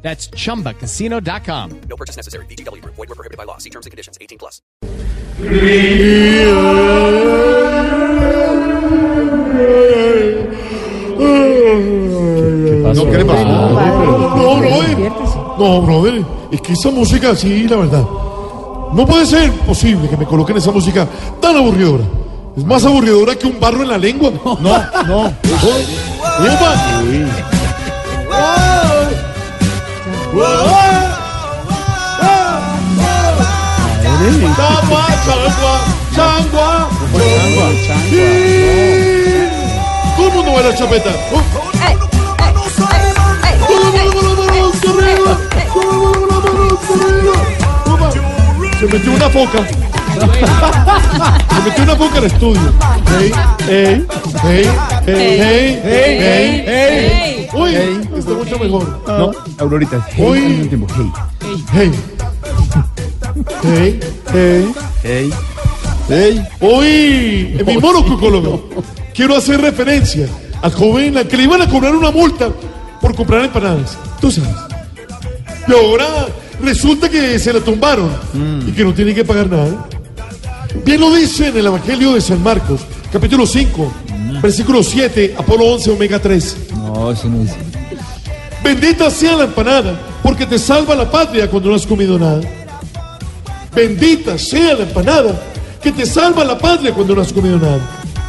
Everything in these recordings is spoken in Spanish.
That's chumbacasino.com. No purchase necessary. BGW. Void were prohibited by law. See terms and conditions. 18 plus. No, ¿qué le pasó? No, brother. No, brother. Es que esa música, sí, la verdad. No puede ser posible que me coloquen esa música tan aburridora. Es más aburridora que un barro en la lengua. No, no. ¡Opa! Changua, changua, changua. Oh. Se metió una foca. Se metió una foca al estudio. Hey, hey, hey, hey, hey, hey, hey. Uy, está mucho mejor. No, Aurorita. Tiempo. Hey. Hey. Hey, hey, Hey. hey. Hoy, en mi monococólogo, quiero hacer referencia al joven al que le iban a cobrar una multa por comprar empanadas. Tú sabes. Y ahora resulta que se la tumbaron y que no tiene que pagar nada. Bien lo dice en el Evangelio de San Marcos, capítulo 5, versículo 7, Apolo 11, Omega 3. No, eso no es. Bendita sea la empanada, porque te salva la patria cuando no has comido nada. Bendita sea la empanada, que te salva la patria cuando no has comido nada.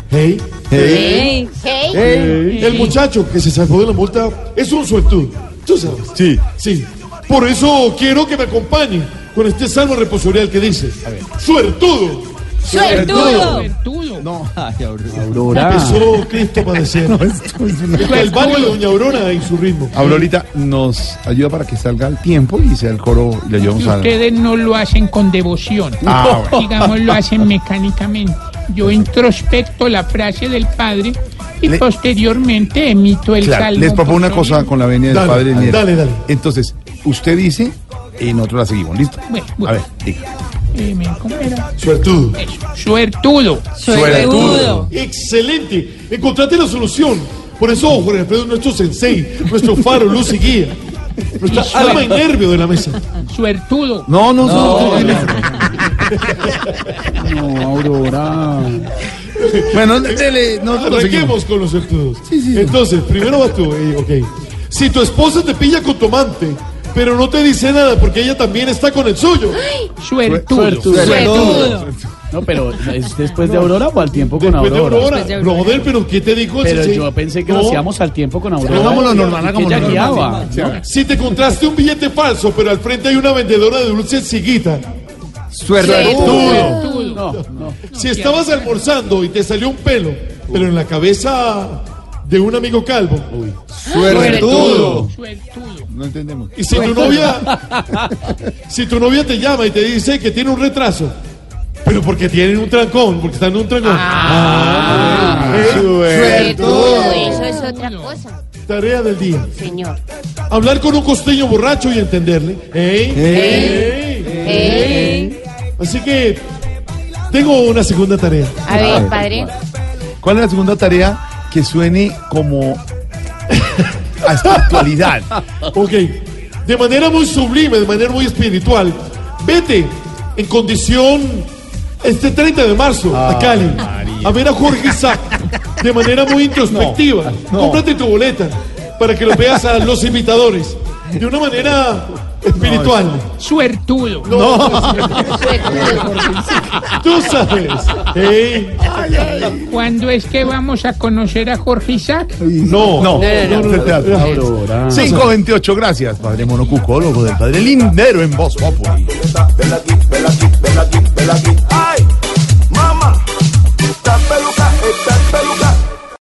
Hey, Hey, hey. el muchacho que se salvó de la multa es un suertudo. Tú sabes. Sí. Sí. Por eso quiero que me acompañe con este salmo responsorial que dice: Suertudo. Suertudo. No, ay, Aurora. Empezó Cristo a padecer. Esto es una- El barrio de Doña Aurora y su ritmo. Aurorita nos ayuda para que salga al tiempo y sea el coro y le ayudamos a. Ustedes no lo hacen con devoción, Ah, bueno. digamos lo hacen mecánicamente. Yo introspecto la frase del Padre y Le- posteriormente emito el Claro, salmo. les propongo una cosa con la venia del Dale, Padre Niel. dale, dale. Entonces, usted dice y nosotros la seguimos. ¿Listo? Bueno, A bueno. ver, diga. Me- ¿Cómo era? Suertudo. Suertudo. Suertudo. Excelente. Encontraste la solución. Por eso, Jorge Alfredo es nuestro sensei, nuestro faro, luz y guía. Nuestra Y alma y nervio de la mesa. Suertudo. No, no, no. No, Aurora. Bueno, dele, seguimos. Arranquemos con los suertudos. Entonces, primero vas tú. eh, ok. Si tu esposa te pilla con tu amante, pero no te dice nada porque ella también está con el suyo. Suertudo. Suertudo. No, pero ¿es después de Aurora o al tiempo con Después de Aurora? Aurora. Después de Aurora. Brother, pero ¿qué te dijo? Pero Sí, yo pensé que No. lo hacíamos al tiempo con Aurora. Hagámoslo normal, ella normal. guiaba. ¿no? Si te encontraste un billete falso, pero al frente hay una vendedora de dulces ciguita. Suertudo. No, no. Si estabas almorzando y te salió un pelo, pero en la cabeza de un amigo calvo. Suertudo. Suertudo. No entendemos. Y si tu novia, si tu novia te llama y te dice que tiene un retraso, pero porque tienen un trancón, porque están en un trancón. Ah, ¿eh? Suertudo. Eso es otra cosa, Tarea del día. señor. Hablar con un costeño borracho y entenderle. ¿eh? ¿Eh? Así que tengo una segunda tarea. A ver, padre. ¿Cuál es la segunda tarea que suene como a espiritualidad? Ok. De manera muy sublime, de manera muy espiritual. Vete en condición este 30 de marzo a Cali. A ver a Jorge Isaac. De manera muy introspectiva. Cómprate tu boleta para que lo veas a los invitadores. De una manera espiritual. Suertudo. Tú sabes. ¿Cuándo es que vamos a conocer a Jorge Isaac? No, No, no, no, no. Aurora. 528, gracias, padre monocucólogo del padre Lindero en Voz Populi. Ven aquí, ven aquí, ven aquí, ven aquí. ¡Ay!